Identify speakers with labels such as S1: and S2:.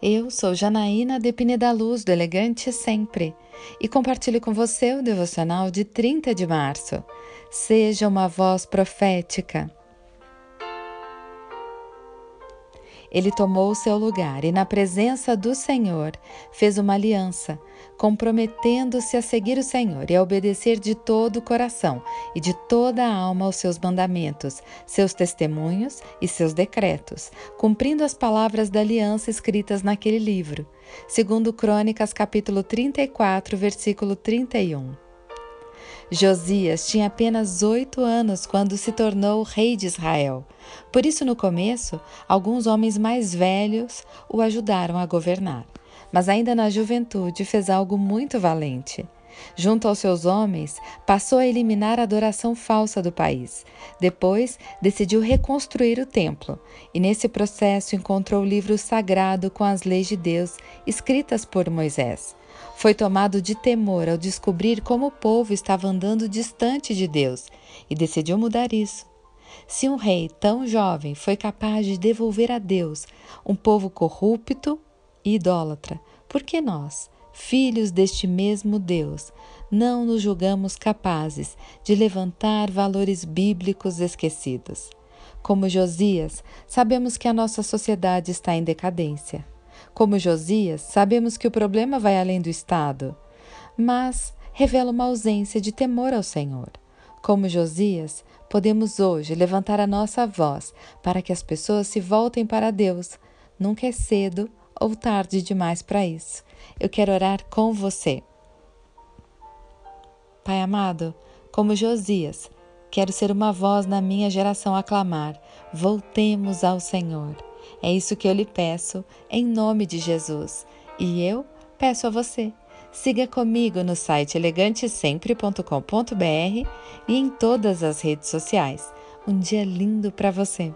S1: Eu sou Janaína Depine da Luz, do Elegante Sempre, e compartilho com você o devocional de 30 de março. Seja uma voz profética. Ele tomou o seu lugar e, na presença do Senhor, fez uma aliança, comprometendo-se a seguir o Senhor e a obedecer de todo o coração e de toda a alma aos seus mandamentos, seus testemunhos e seus decretos, cumprindo as palavras da aliança escritas naquele livro. Segundo Crônicas, capítulo 34, versículo 31. Josias tinha apenas oito anos quando se tornou rei de Israel. Por isso, no começo, alguns homens mais velhos o ajudaram a governar. Mas ainda na juventude fez algo muito valente. Junto aos seus homens, passou a eliminar a adoração falsa do país. Depois, decidiu reconstruir o templo e, nesse processo, encontrou o livro sagrado com as leis de Deus escritas por Moisés. Foi tomado de temor ao descobrir como o povo estava andando distante de Deus e decidiu mudar isso. Se um rei tão jovem foi capaz de devolver a Deus um povo corrupto e idólatra, por que nós, filhos deste mesmo Deus, não nos julgamos capazes de levantar valores bíblicos esquecidos? Como Josias, sabemos que a nossa sociedade está em decadência. Como Josias, sabemos que o problema vai além do Estado, mas revela uma ausência de temor ao Senhor. Como Josias, podemos hoje levantar a nossa voz para que as pessoas se voltem para Deus. Nunca é cedo ou tarde demais para isso. Eu quero orar com você. Pai amado, como Josias, quero ser uma voz na minha geração a clamar: voltemos ao Senhor. É isso que eu lhe peço, em nome de Jesus. E eu peço a você. Siga comigo no site elegantesempre.com.br e em todas as redes sociais. Um dia lindo para você!